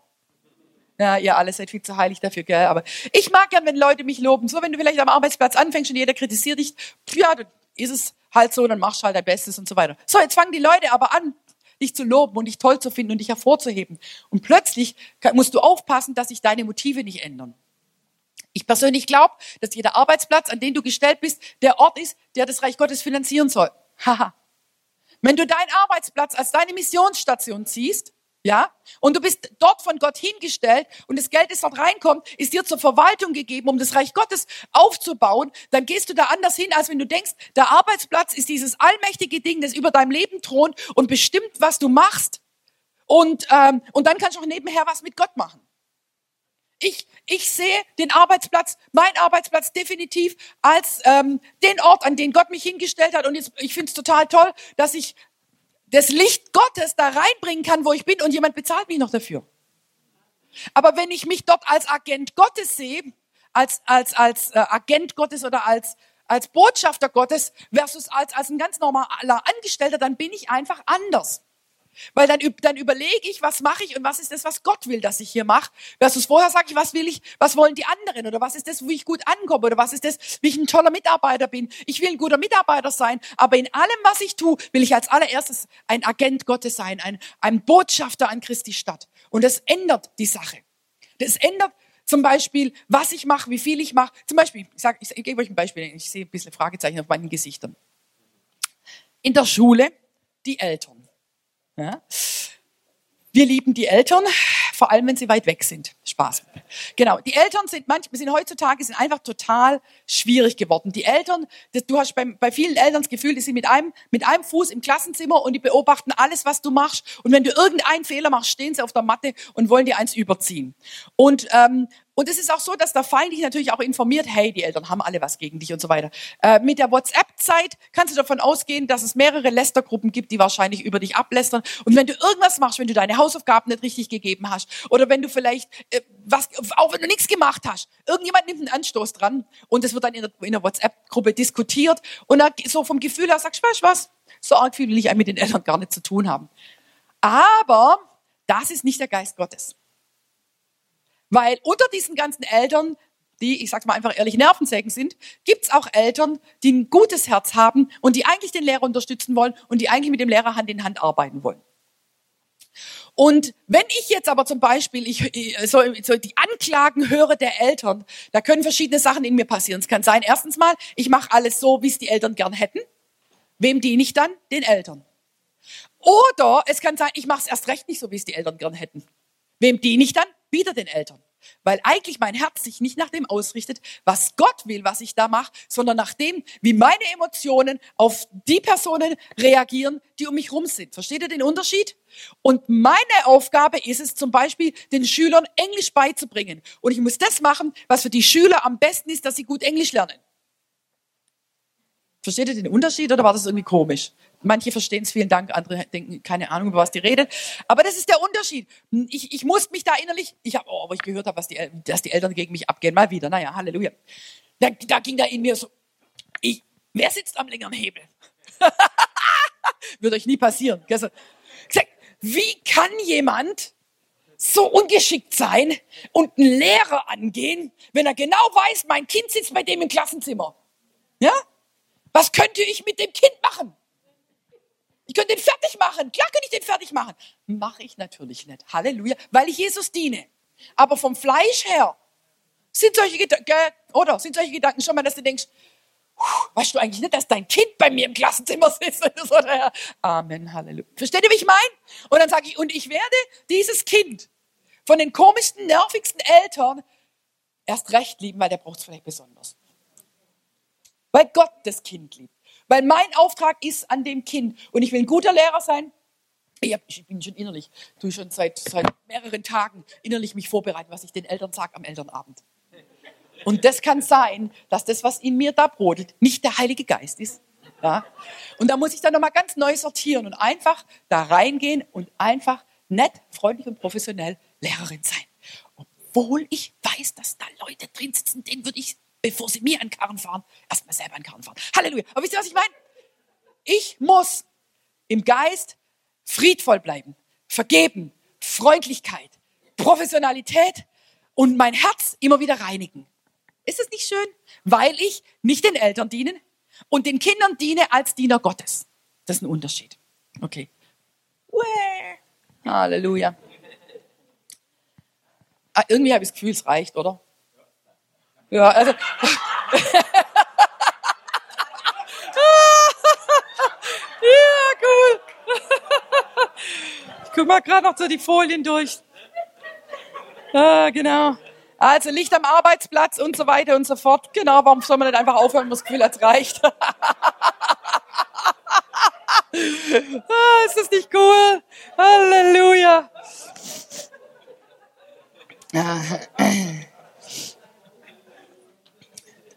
A: Ja, ihr alle seid viel zu heilig dafür, gell? Aber ich mag gern, wenn Leute mich loben. So, wenn du vielleicht am Arbeitsplatz anfängst und jeder kritisiert dich, ja, dann ist es halt so, dann machst du halt dein Bestes und so weiter. So, jetzt fangen die Leute aber an, dich zu loben und dich toll zu finden und dich hervorzuheben. Und plötzlich musst du aufpassen, dass sich deine Motive nicht ändern. Ich persönlich glaube, dass jeder Arbeitsplatz, an den du gestellt bist, der Ort ist, der das Reich Gottes finanzieren soll. Haha. Wenn du deinen Arbeitsplatz als deine Missionsstation siehst, ja? Und du bist dort von Gott hingestellt und das Geld, das dort reinkommt, ist dir zur Verwaltung gegeben, um das Reich Gottes aufzubauen. Dann gehst du da anders hin, als wenn du denkst, der Arbeitsplatz ist dieses allmächtige Ding, das über deinem Leben thront und bestimmt, was du machst. Und, ähm, und dann kannst du auch nebenher was mit Gott machen. Ich, ich sehe den Arbeitsplatz, mein Arbeitsplatz definitiv als ähm, den Ort, an den Gott mich hingestellt hat. Und jetzt, ich finde es total toll, dass ich das Licht Gottes da reinbringen kann, wo ich bin und jemand bezahlt mich noch dafür. Aber wenn ich mich dort als Agent Gottes sehe, als, als, als äh, Agent Gottes oder als, als Botschafter Gottes versus als, als ein ganz normaler Angestellter, dann bin ich einfach anders. Weil dann, dann überlege ich, was mache ich und was ist das, was Gott will, dass ich hier mache. Versus vorher sage ich, was will ich, was wollen die anderen oder was ist das, wie ich gut ankomme oder was ist das, wie ich ein toller Mitarbeiter bin. Ich will ein guter Mitarbeiter sein, aber in allem, was ich tue, will ich als allererstes ein Agent Gottes sein, ein, ein Botschafter an Christi Stadt. Und das ändert die Sache. Das ändert zum Beispiel, was ich mache, wie viel ich mache. Zum Beispiel, ich, sag, ich, ich gebe euch ein Beispiel, ich sehe ein bisschen Fragezeichen auf meinen Gesichtern. In der Schule, die Eltern. Ja? Wir lieben die Eltern, vor allem wenn sie weit weg sind. Spaß. Genau. Die Eltern sind manchmal, sind heutzutage sind einfach total schwierig geworden. Die Eltern, das, du hast bei, bei vielen Eltern das Gefühl, die sind mit einem, mit einem Fuß im Klassenzimmer und die beobachten alles, was du machst. Und wenn du irgendeinen Fehler machst, stehen sie auf der Matte und wollen dir eins überziehen. Und, ähm, und es ist auch so, dass der Feind dich natürlich auch informiert, hey, die Eltern haben alle was gegen dich und so weiter. Äh, mit der WhatsApp-Zeit kannst du davon ausgehen, dass es mehrere Lästergruppen gibt, die wahrscheinlich über dich ablästern. Und wenn du irgendwas machst, wenn du deine Hausaufgaben nicht richtig gegeben hast, oder wenn du vielleicht, äh, was, auch wenn du nichts gemacht hast, irgendjemand nimmt einen Anstoß dran und es wird dann in der, in der WhatsApp-Gruppe diskutiert und dann so vom Gefühl her sagst, weißt was, so arg viel will ich mit den Eltern gar nicht zu tun haben. Aber das ist nicht der Geist Gottes. Weil unter diesen ganzen Eltern die, ich sag's mal einfach ehrlich, Nervensägen sind, gibt's auch Eltern, die ein gutes Herz haben und die eigentlich den Lehrer unterstützen wollen und die eigentlich mit dem Lehrer Hand in Hand arbeiten wollen. Und wenn ich jetzt aber zum Beispiel ich, so, so die Anklagen höre der Eltern, da können verschiedene Sachen in mir passieren. Es kann sein, erstens mal, ich mache alles so, wie es die Eltern gern hätten. Wem diene ich dann? Den Eltern. Oder es kann sein, ich mache es erst recht nicht so, wie es die Eltern gern hätten. Wem diene ich dann? Wieder den Eltern. Weil eigentlich mein Herz sich nicht nach dem ausrichtet, was Gott will, was ich da mache, sondern nach dem, wie meine Emotionen auf die Personen reagieren, die um mich rum sind. Versteht ihr den Unterschied? Und meine Aufgabe ist es zum Beispiel, den Schülern Englisch beizubringen. Und ich muss das machen, was für die Schüler am besten ist, dass sie gut Englisch lernen. Versteht ihr den Unterschied oder war das irgendwie komisch? Manche verstehen es, vielen Dank, andere denken, keine Ahnung, über was die redet. Aber das ist der Unterschied. Ich, ich muss mich da innerlich, ich habe, oh, wo ich gehört habe, was die, dass die Eltern gegen mich abgehen, mal wieder, naja, Halleluja. Da, da ging da in mir so, ich, wer sitzt am längeren Hebel? <laughs> Wird euch nie passieren. Wie kann jemand so ungeschickt sein und einen Lehrer angehen, wenn er genau weiß, mein Kind sitzt bei dem im Klassenzimmer? Ja? Was könnte ich mit dem Kind machen? Ich könnte den fertig machen. Klar könnte ich den fertig machen. Mache ich natürlich nicht. Halleluja. Weil ich Jesus diene. Aber vom Fleisch her sind solche Gedanken, oder sind solche Gedanken schon mal, dass du denkst, weißt du eigentlich nicht, dass dein Kind bei mir im Klassenzimmer sitzt? <laughs> Amen, Halleluja. Versteht ihr, wie ich meine? Und dann sage ich, und ich werde dieses Kind von den komischsten, nervigsten Eltern erst recht lieben, weil der braucht es vielleicht besonders. Weil Gott das Kind liebt. Weil mein Auftrag ist an dem Kind. Und ich will ein guter Lehrer sein. Ich, bin schon innerlich, tue schon seit, seit mehreren Tagen innerlich mich vorbereiten, was ich den Eltern sage am Elternabend. Und das kann sein, dass das, was in mir da brodelt, nicht der Heilige Geist ist. Ja? Und da muss ich dann nochmal ganz neu sortieren und einfach da reingehen und einfach nett, freundlich und professionell Lehrerin sein. Obwohl ich weiß, dass da Leute drin sitzen, denen würde ich bevor sie mir einen Karren fahren, erstmal selber einen Karren fahren. Halleluja. Aber wisst ihr, was ich meine? Ich muss im Geist friedvoll bleiben, vergeben, Freundlichkeit, Professionalität und mein Herz immer wieder reinigen. Ist es nicht schön? Weil ich nicht den Eltern diene und den Kindern diene als Diener Gottes. Das ist ein Unterschied. Okay. Halleluja. Ah, irgendwie habe ich das Gefühl, es reicht, oder? Ja, also. <laughs> ja, cool. ich guck mal gerade noch so die Folien durch. Ja, genau. Also Licht am Arbeitsplatz und so weiter und so fort. Genau, warum soll man nicht einfach aufhören, wenn man das Gefühl hat, es reicht? <laughs> ah, ist das nicht cool? Halleluja.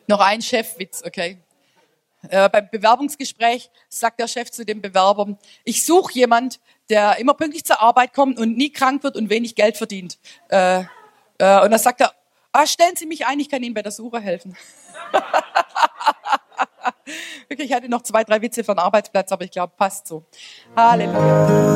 A: Noch ein Chefwitz, okay. Äh, beim Bewerbungsgespräch sagt der Chef zu dem Bewerber, ich suche jemand, der immer pünktlich zur Arbeit kommt und nie krank wird und wenig Geld verdient. Äh, äh, und dann sagt er, ah, stellen Sie mich ein, ich kann Ihnen bei der Suche helfen. <laughs> Wirklich, ich hatte noch zwei, drei Witze für den Arbeitsplatz, aber ich glaube, passt so. Halleluja.